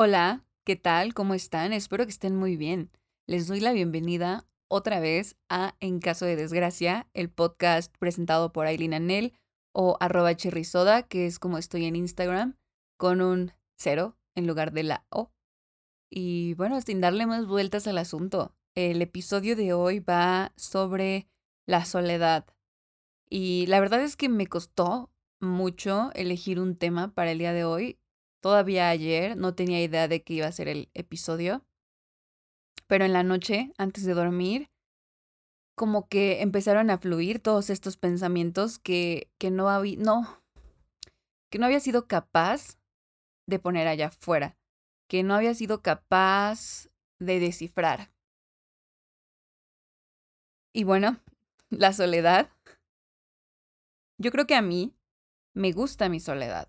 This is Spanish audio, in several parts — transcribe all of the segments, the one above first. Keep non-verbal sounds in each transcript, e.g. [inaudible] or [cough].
Hola, ¿qué tal? ¿Cómo están? Espero que estén muy bien. Les doy la bienvenida otra vez a En caso de desgracia, el podcast presentado por Aileen Anel o arroba cherrysoda, que es como estoy en Instagram, con un cero en lugar de la O. Y bueno, sin darle más vueltas al asunto, el episodio de hoy va sobre la soledad. Y la verdad es que me costó mucho elegir un tema para el día de hoy. Todavía ayer no tenía idea de que iba a ser el episodio. Pero en la noche, antes de dormir, como que empezaron a fluir todos estos pensamientos que, que no había, no, que no había sido capaz de poner allá afuera, que no había sido capaz de descifrar. Y bueno, la soledad. Yo creo que a mí me gusta mi soledad,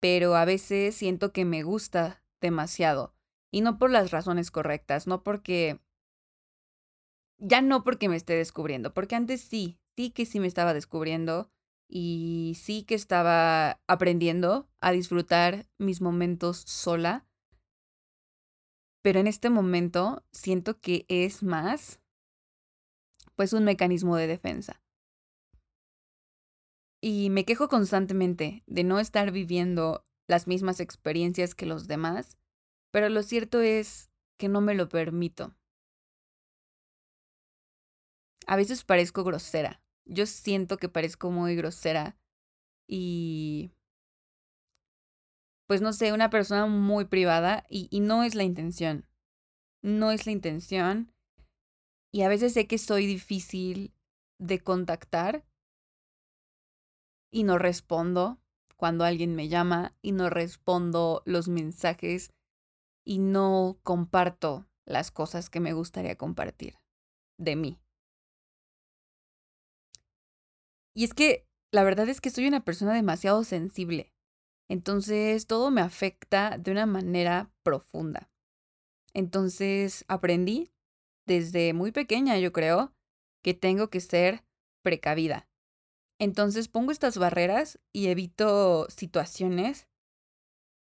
pero a veces siento que me gusta demasiado y no por las razones correctas, no porque... Ya no porque me esté descubriendo, porque antes sí, sí que sí me estaba descubriendo y sí que estaba aprendiendo a disfrutar mis momentos sola. Pero en este momento siento que es más, pues un mecanismo de defensa. Y me quejo constantemente de no estar viviendo las mismas experiencias que los demás pero lo cierto es que no me lo permito. A veces parezco grosera. Yo siento que parezco muy grosera y... Pues no sé, una persona muy privada y, y no es la intención. No es la intención. Y a veces sé que soy difícil de contactar y no respondo cuando alguien me llama y no respondo los mensajes y no comparto las cosas que me gustaría compartir de mí. Y es que la verdad es que soy una persona demasiado sensible. Entonces todo me afecta de una manera profunda. Entonces aprendí desde muy pequeña, yo creo, que tengo que ser precavida. Entonces pongo estas barreras y evito situaciones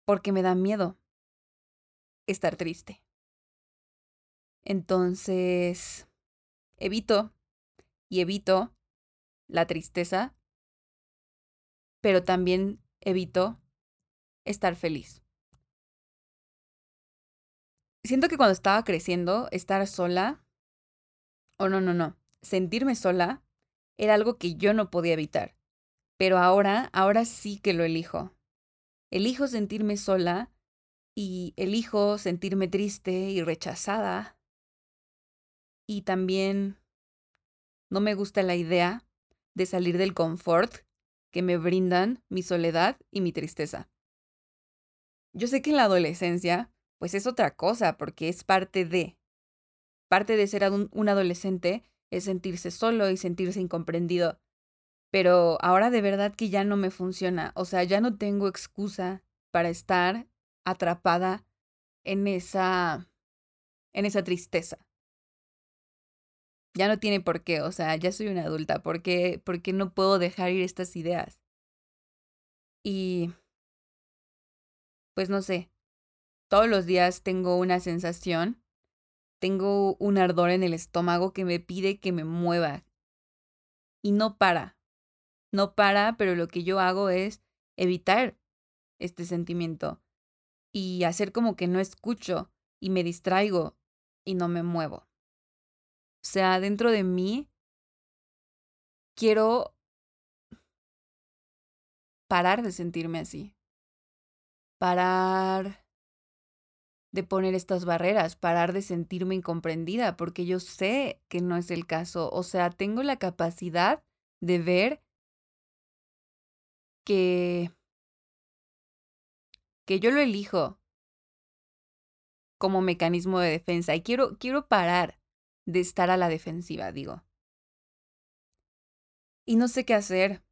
porque me da miedo estar triste. Entonces, evito y evito la tristeza, pero también evito estar feliz. Siento que cuando estaba creciendo, estar sola, o no, no, no, sentirme sola era algo que yo no podía evitar. Pero ahora, ahora sí que lo elijo. Elijo sentirme sola y elijo sentirme triste y rechazada. Y también no me gusta la idea de salir del confort que me brindan mi soledad y mi tristeza. Yo sé que en la adolescencia, pues es otra cosa, porque es parte de. Parte de ser un, adolescente es sentirse solo y sentirse incomprendido. Pero ahora de verdad que ya no me funciona. O sea, ya no tengo excusa para estar atrapada en esa en esa tristeza. Ya no tiene por qué, o sea, ya soy una adulta, ¿por qué, porque no puedo dejar ir estas ideas? Y pues no sé, todos los días tengo una sensación, tengo un ardor en el estómago que me pide que me mueva. Y no para, no para, pero lo que yo hago es evitar este sentimiento y hacer como que no escucho y me distraigo y no me muevo. O sea, dentro de mí quiero parar de sentirme así. Parar de poner estas barreras, parar de sentirme incomprendida, porque yo sé que no es el caso. O sea, tengo la capacidad de ver que que yo lo elijo como mecanismo de defensa y quiero, quiero parar de estar a la defensiva, digo. Y no sé qué hacer,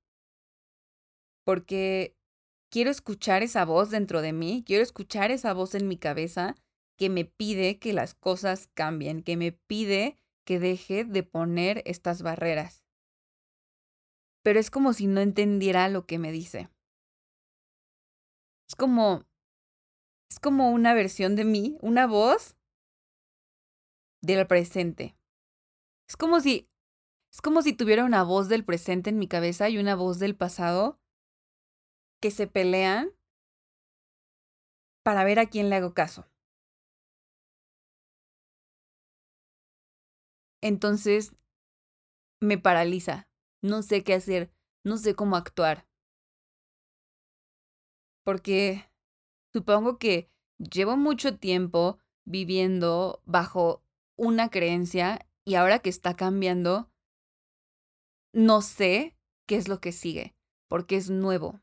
porque quiero escuchar esa voz dentro de mí, quiero escuchar esa voz en mi cabeza que me pide que las cosas cambien, que me pide que deje de poner estas barreras. Pero es como si no entendiera lo que me dice. Es como como una versión de mí, una voz del presente. Es como si es como si tuviera una voz del presente en mi cabeza y una voz del pasado que se pelean para ver a quién le hago caso. Entonces me paraliza. No sé qué hacer, no sé cómo actuar. Porque supongo que llevo mucho tiempo viviendo bajo una creencia y ahora que está cambiando, no sé qué es lo que sigue, porque es nuevo.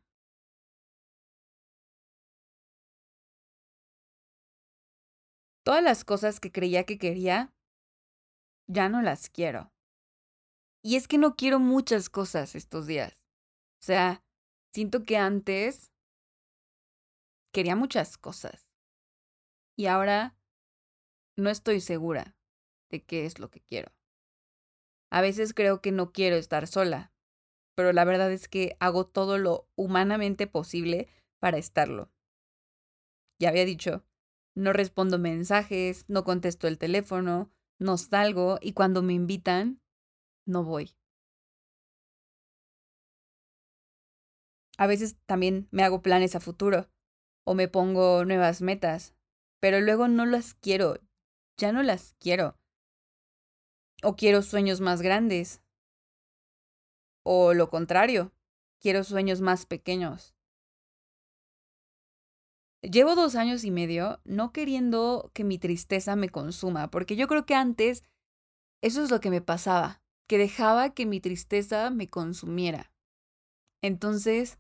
Todas las cosas que creía que quería, ya no las quiero. Y es que no quiero muchas cosas estos días. O sea, siento que antes quería muchas cosas. Y ahora no estoy segura de qué es lo que quiero. A veces creo que no quiero estar sola, pero la verdad es que hago todo lo humanamente posible para estarlo. Ya había dicho, no respondo mensajes, no contesto el teléfono, no salgo y cuando me invitan, no voy. A veces también me hago planes a futuro o me pongo nuevas metas, pero luego no las quiero, ya no las quiero. O quiero sueños más grandes. O lo contrario, quiero sueños más pequeños. Llevo dos años y medio no queriendo que mi tristeza me consuma, porque yo creo que antes eso es lo que me pasaba, que dejaba que mi tristeza me consumiera. Entonces,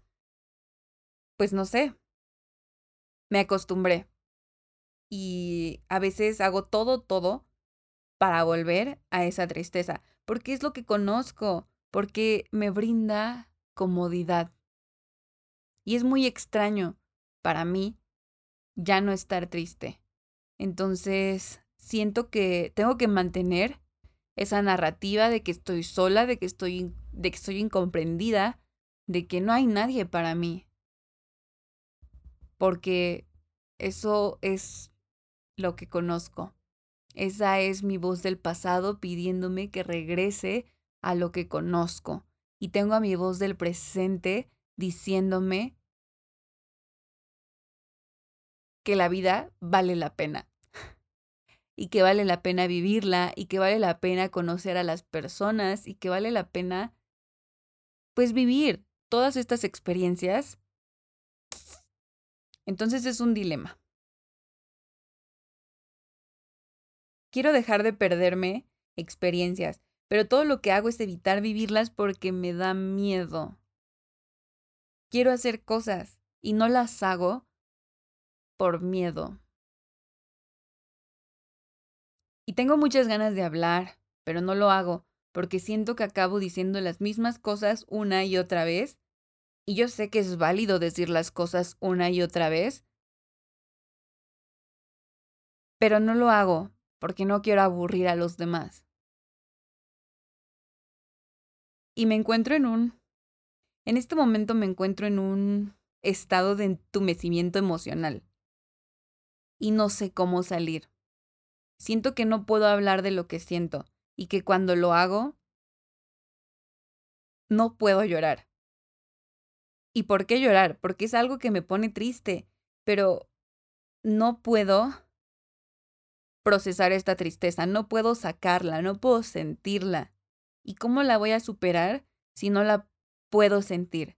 pues no sé, me acostumbré. Y a veces hago todo, todo para volver a esa tristeza, porque es lo que conozco, porque me brinda comodidad. Y es muy extraño para mí ya no estar triste. Entonces, siento que tengo que mantener esa narrativa de que estoy sola, de que estoy de que incomprendida, de que no hay nadie para mí. Porque eso es lo que conozco. Esa es mi voz del pasado pidiéndome que regrese a lo que conozco. Y tengo a mi voz del presente diciéndome que la vida vale la pena. Y que vale la pena vivirla y que vale la pena conocer a las personas y que vale la pena pues vivir todas estas experiencias. Entonces es un dilema. Quiero dejar de perderme experiencias, pero todo lo que hago es evitar vivirlas porque me da miedo. Quiero hacer cosas y no las hago por miedo. Y tengo muchas ganas de hablar, pero no lo hago porque siento que acabo diciendo las mismas cosas una y otra vez. Y yo sé que es válido decir las cosas una y otra vez, pero no lo hago porque no quiero aburrir a los demás. Y me encuentro en un... En este momento me encuentro en un estado de entumecimiento emocional. Y no sé cómo salir. Siento que no puedo hablar de lo que siento y que cuando lo hago, no puedo llorar. ¿Y por qué llorar? Porque es algo que me pone triste, pero no puedo procesar esta tristeza, no puedo sacarla, no puedo sentirla. ¿Y cómo la voy a superar si no la puedo sentir?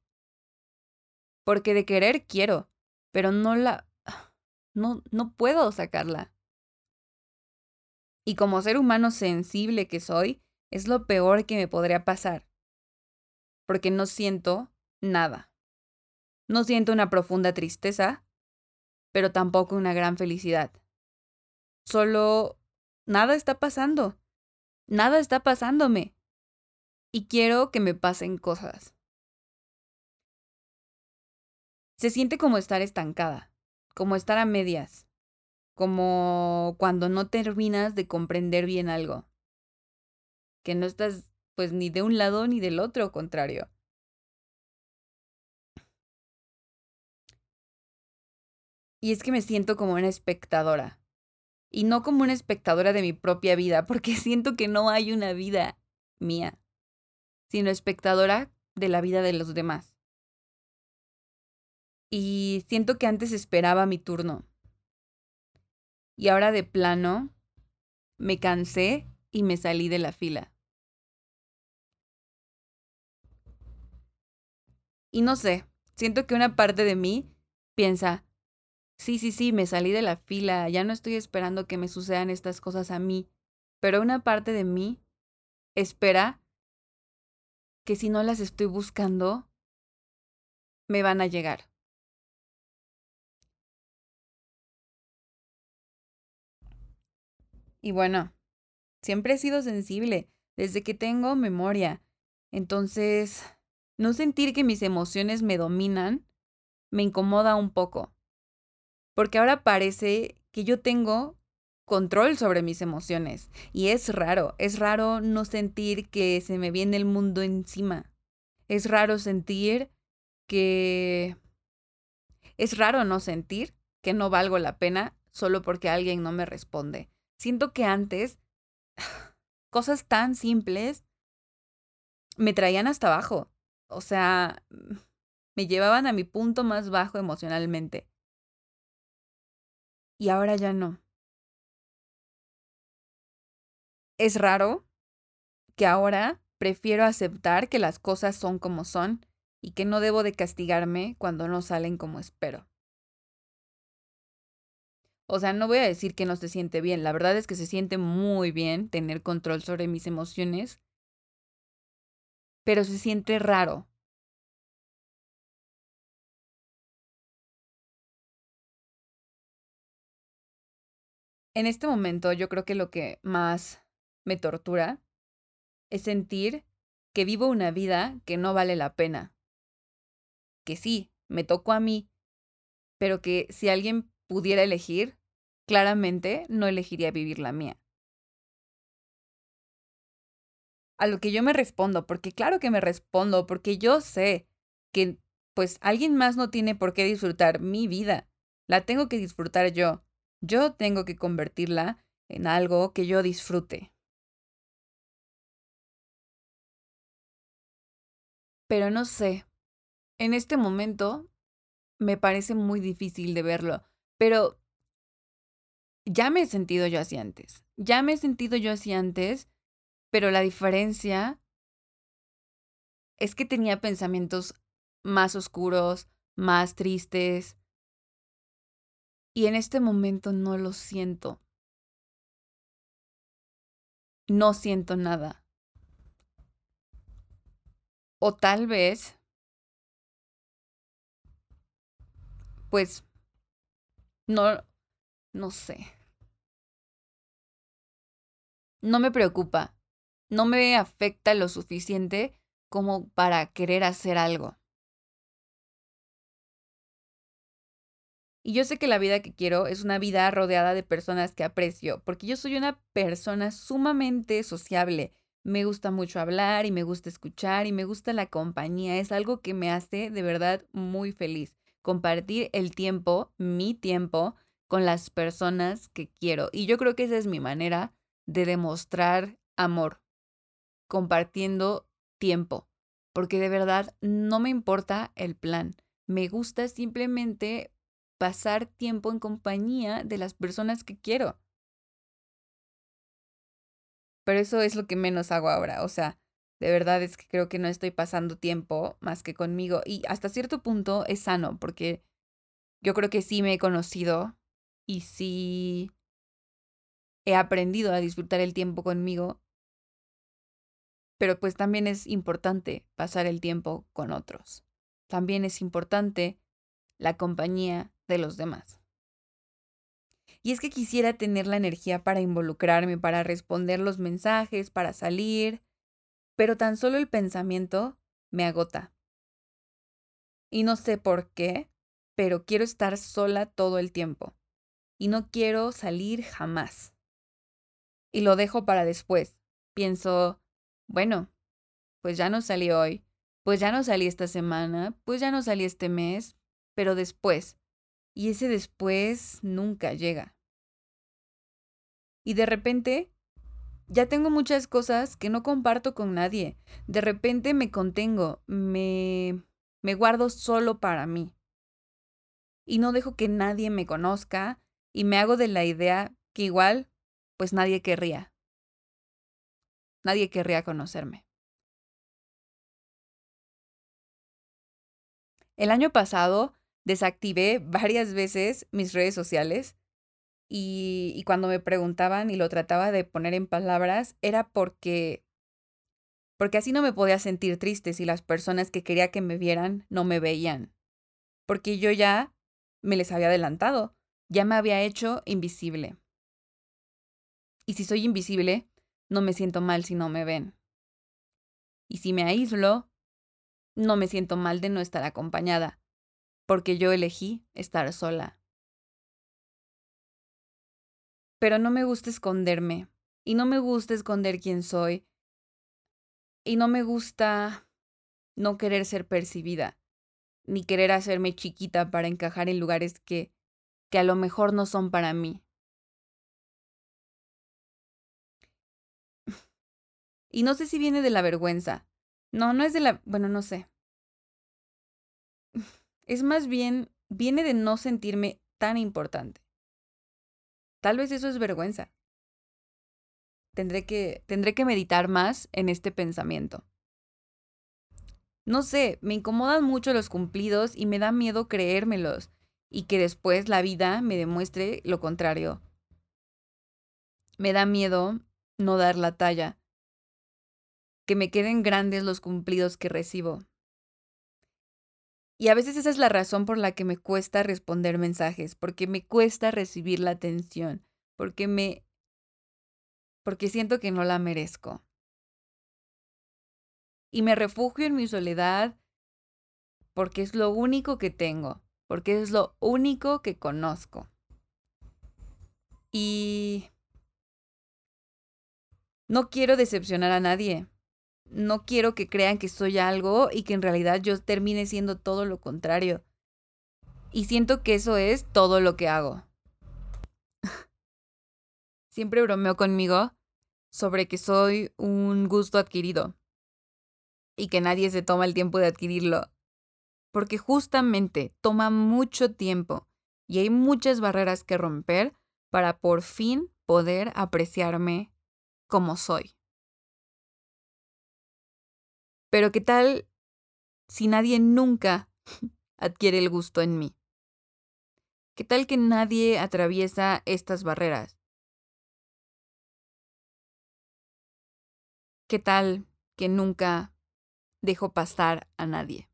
Porque de querer quiero, pero no la... no, no puedo sacarla. Y como ser humano sensible que soy, es lo peor que me podría pasar. Porque no siento nada. No siento una profunda tristeza, pero tampoco una gran felicidad. Solo nada está pasando. Nada está pasándome. Y quiero que me pasen cosas. Se siente como estar estancada, como estar a medias, como cuando no terminas de comprender bien algo, que no estás pues ni de un lado ni del otro contrario. Y es que me siento como una espectadora. Y no como una espectadora de mi propia vida, [laughs] porque siento que no hay una vida mía, sino espectadora de la vida de los demás. Y siento que antes esperaba mi turno. Y ahora de plano me cansé y me salí de la fila. Y no sé, siento que una parte de mí piensa, sí, sí, sí, me salí de la fila, ya no estoy esperando que me sucedan estas cosas a mí, pero una parte de mí espera que si no las estoy buscando, me van a llegar. Y bueno, siempre he sido sensible, desde que tengo memoria. Entonces, no sentir que mis emociones me dominan me incomoda un poco. Porque ahora parece que yo tengo control sobre mis emociones. Y es raro, es raro no sentir que se me viene el mundo encima. Es raro sentir que... Es raro no sentir que no valgo la pena solo porque alguien no me responde. Siento que antes [sighs] cosas tan simples me traían hasta abajo. O sea, me llevaban a mi punto más bajo emocionalmente. Y ahora ya no. Es raro que ahora prefiero aceptar que las cosas son como son y que no debo de castigarme cuando no salen como espero. O sea, no voy a decir que no se siente bien, la verdad es que se siente muy bien tener control sobre mis emociones, pero se siente raro. En este momento yo creo que lo que más me tortura es sentir que vivo una vida que no vale la pena. Que sí, me tocó a mí, pero que si alguien pudiera elegir, claramente no elegiría vivir la mía. A lo que yo me respondo, porque claro que me respondo, porque yo sé que pues alguien más no tiene por qué disfrutar mi vida, la tengo que disfrutar yo. Yo tengo que convertirla en algo que yo disfrute. Pero no sé, en este momento me parece muy difícil de verlo, pero ya me he sentido yo así antes. Ya me he sentido yo así antes, pero la diferencia es que tenía pensamientos más oscuros, más tristes. Y en este momento no lo siento. No siento nada. O tal vez, pues, no, no sé. No me preocupa. No me afecta lo suficiente como para querer hacer algo. Y yo sé que la vida que quiero es una vida rodeada de personas que aprecio, porque yo soy una persona sumamente sociable. Me gusta mucho hablar y me gusta escuchar y me gusta la compañía. Es algo que me hace de verdad muy feliz. Compartir el tiempo, mi tiempo, con las personas que quiero. Y yo creo que esa es mi manera de demostrar amor, compartiendo tiempo, porque de verdad no me importa el plan. Me gusta simplemente pasar tiempo en compañía de las personas que quiero. Pero eso es lo que menos hago ahora. O sea, de verdad es que creo que no estoy pasando tiempo más que conmigo. Y hasta cierto punto es sano, porque yo creo que sí me he conocido y sí he aprendido a disfrutar el tiempo conmigo, pero pues también es importante pasar el tiempo con otros. También es importante la compañía de los demás. Y es que quisiera tener la energía para involucrarme, para responder los mensajes, para salir, pero tan solo el pensamiento me agota. Y no sé por qué, pero quiero estar sola todo el tiempo y no quiero salir jamás. Y lo dejo para después. Pienso, bueno, pues ya no salí hoy, pues ya no salí esta semana, pues ya no salí este mes, pero después, y ese después nunca llega. Y de repente ya tengo muchas cosas que no comparto con nadie. De repente me contengo, me, me guardo solo para mí. Y no dejo que nadie me conozca y me hago de la idea que igual, pues nadie querría. Nadie querría conocerme. El año pasado desactivé varias veces mis redes sociales y, cuando me preguntaban y lo trataba de poner en palabras era porque porque así no me podía sentir triste si las personas que quería que me vieran no me veían. Porque yo ya me les había adelantado, ya me había hecho invisible. Y si soy invisible, no me siento mal si no me ven. Y si me aíslo, no me siento mal de no estar acompañada, porque yo elegí estar sola. Pero no me gusta esconderme, y no me gusta esconder quién soy, y no me gusta no querer ser percibida, ni querer hacerme chiquita para encajar en lugares que, que a lo mejor no son para mí. Y no sé si viene de la vergüenza. No, no es de la... Bueno, no sé. Es más bien, viene de no sentirme tan importante. Tal vez eso es vergüenza. Tendré que, tendré que meditar más en este pensamiento. No sé, me incomodan mucho los cumplidos y me da miedo creérmelos y que después la vida me demuestre lo contrario. Me da miedo no dar la talla, que me queden grandes los cumplidos que recibo. Y a veces esa es la razón por la que me cuesta responder mensajes, porque me cuesta recibir la atención, porque me porque siento que no la merezco. Y me refugio en mi soledad porque es lo único que tengo, porque es lo único que conozco. Y no quiero decepcionar a nadie no quiero que crean que soy algo y que en realidad yo termine siendo todo lo contrario. Y siento que eso es todo lo que hago. [laughs] Siempre bromeo conmigo sobre que soy un gusto adquirido y que nadie se toma el tiempo de adquirirlo. Porque justamente toma mucho tiempo y hay muchas barreras que romper para por fin poder apreciarme como soy. Pero ¿qué tal si nadie nunca [laughs] adquiere el gusto en mí? ¿Qué tal que nadie atraviesa estas barreras? ¿Qué tal que nunca dejo pasar a nadie?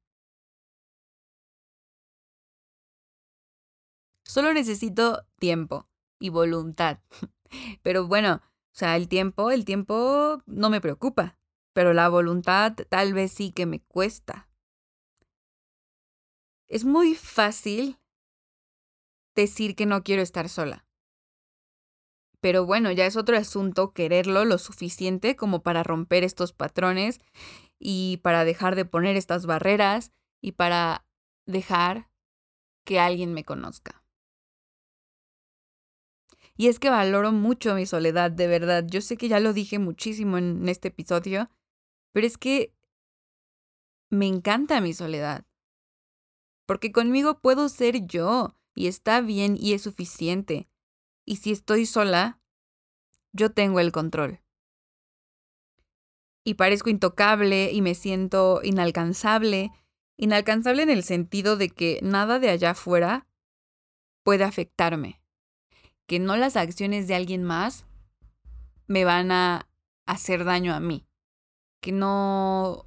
Solo necesito tiempo y voluntad. [laughs] Pero bueno, o sea, el tiempo, el tiempo no me preocupa pero la voluntad tal vez sí que me cuesta. Es muy fácil decir que no quiero estar sola. Pero bueno, ya es otro asunto quererlo lo suficiente como para romper estos patrones y para dejar de poner estas barreras y para dejar que alguien me conozca. Y es que valoro mucho mi soledad, de verdad. Yo sé que ya lo dije muchísimo en este episodio, pero es que me encanta mi soledad. Porque conmigo puedo ser yo y está bien y es suficiente. Y si estoy sola, yo tengo el control. Y parezco intocable y me siento inalcanzable. Inalcanzable en el sentido de que nada de allá afuera puede afectarme. Que no las acciones de alguien más me van a hacer daño a mí que no,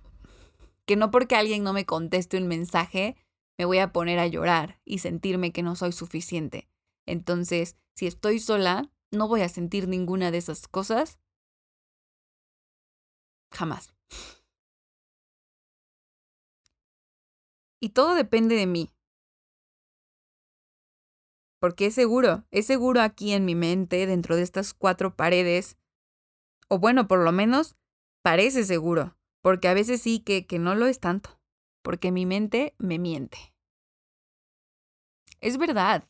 que no porque alguien no me conteste un mensaje, me voy a poner a llorar y sentirme que no soy suficiente. Entonces, si estoy sola, no voy a sentir ninguna de esas cosas. Jamás. Y todo depende de mí. Porque es seguro, es seguro aquí en mi mente, dentro de estas cuatro paredes, o bueno, por lo menos Parece seguro, porque a veces sí que, que no lo es tanto, porque mi mente me miente. es verdad.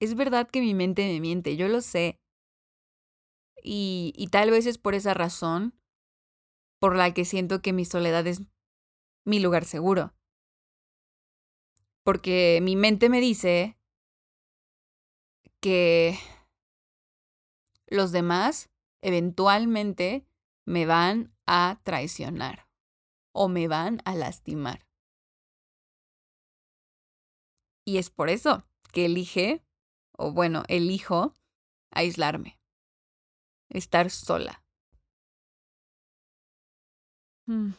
Es verdad que mi mente me miente, yo lo sé. Y, y tal vez es por esa razón por la que siento que mi soledad es mi lugar seguro. Porque mi mente me dice que los demás eventualmente me van a traicionar o me van a lastimar. Y es por eso que elige, o bueno, elijo aislarme, estar sola. Mm.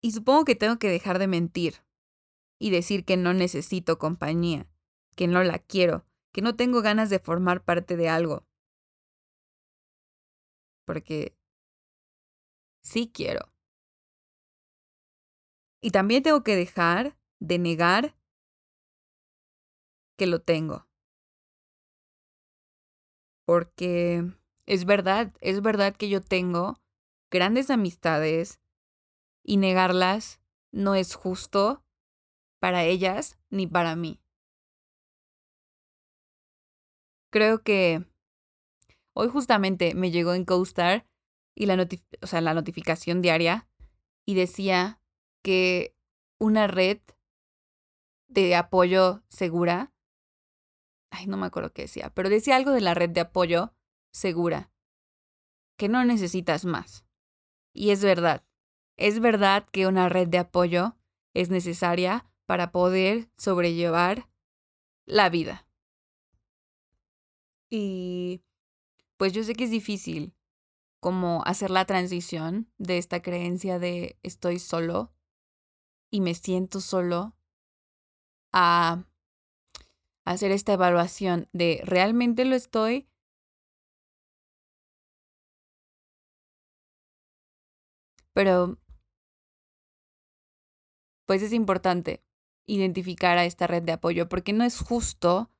Y supongo que tengo que dejar de mentir y decir que no necesito compañía, que no la quiero, que no tengo ganas de formar parte de algo. Porque sí quiero. Y también tengo que dejar de negar que lo tengo. Porque es verdad, es verdad que yo tengo grandes amistades y negarlas no es justo para ellas ni para mí. Creo que hoy justamente me llegó en CoStar y la, o sea, la notificación diaria y decía que una red de apoyo segura, ay, no me acuerdo qué decía, pero decía algo de la red de apoyo segura, que no necesitas más. Y es verdad, es verdad que una red de apoyo es necesaria para poder sobrellevar la vida. Y pues yo sé que es difícil como hacer la transición de esta creencia de estoy solo y me siento solo a hacer esta evaluación de realmente lo estoy. Pero, pues es importante identificar a esta red de apoyo porque no es justo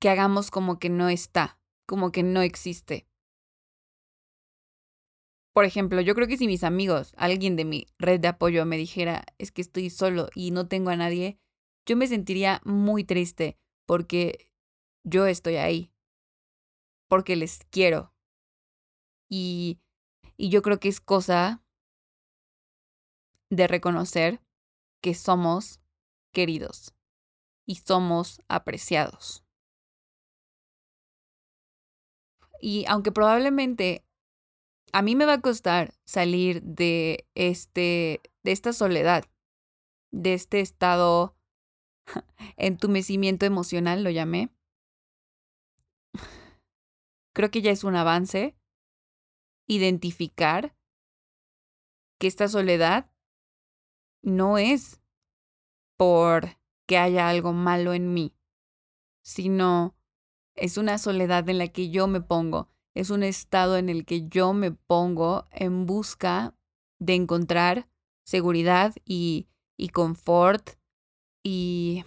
que hagamos como que no está, como que no existe. Por ejemplo, yo creo que si mis amigos, alguien de mi red de apoyo me dijera, es que estoy solo y no tengo a nadie, yo me sentiría muy triste porque yo estoy ahí, porque les quiero. Y, y yo creo que es cosa de reconocer que somos queridos y somos apreciados. Y aunque probablemente a mí me va a costar salir de este de esta soledad, de este estado [laughs] entumecimiento emocional lo llamé. Creo que ya es un avance identificar que esta soledad no es por que haya algo malo en mí, sino es una soledad en la que yo me pongo es un estado en el que yo me pongo en busca de encontrar seguridad y, y confort y,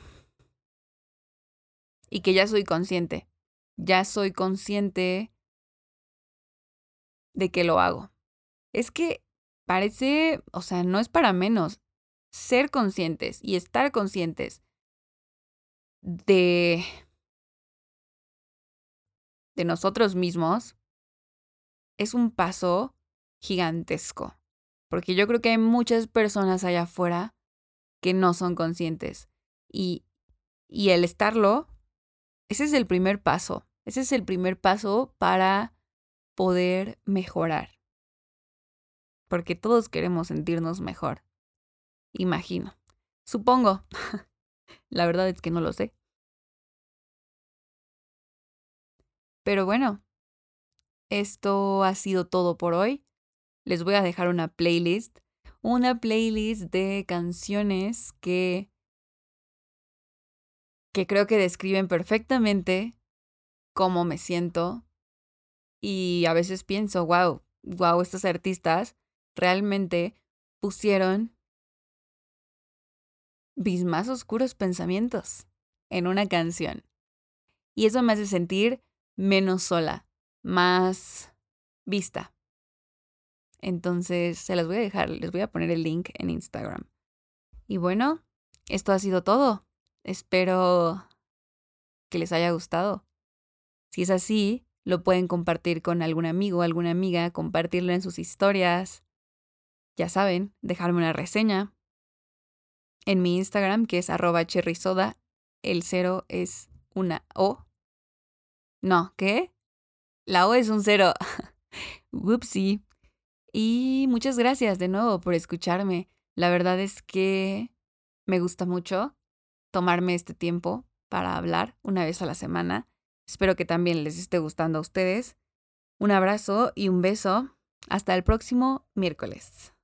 y que ya soy consciente. Ya soy consciente de que lo hago. Es que parece, o sea, no es para menos ser conscientes y estar conscientes de de nosotros mismos es un paso gigantesco. Porque yo creo que hay muchas personas allá afuera que no son conscientes. Y, y el estarlo, ese es el primer paso. Ese es el primer paso para poder mejorar. Porque todos queremos sentirnos mejor. Imagino. Supongo. [laughs] La verdad es que no lo sé. Pero bueno, esto ha sido todo por hoy. Les voy a dejar una playlist, una playlist de canciones que que creo que describen perfectamente cómo me siento y a veces pienso, wow, wow, estos artistas realmente pusieron mis más oscuros pensamientos en una canción. Y eso me hace sentir menos sola, más vista. Entonces, se las voy a dejar, les voy a poner el link en Instagram. Y bueno, esto ha sido todo. Espero que les haya gustado. Si es así, lo pueden compartir con algún amigo, alguna amiga, compartirlo en sus historias. Ya saben, dejarme una reseña. En mi Instagram, que es arroba cherrysoda, el cero es una O. No, ¿qué? La O es un cero. [laughs] Whoopsie. Y muchas gracias de nuevo por escucharme. La verdad es que me gusta mucho tomarme este tiempo para hablar una vez a la semana. Espero que también les esté gustando a ustedes. Un abrazo y un beso. Hasta el próximo miércoles.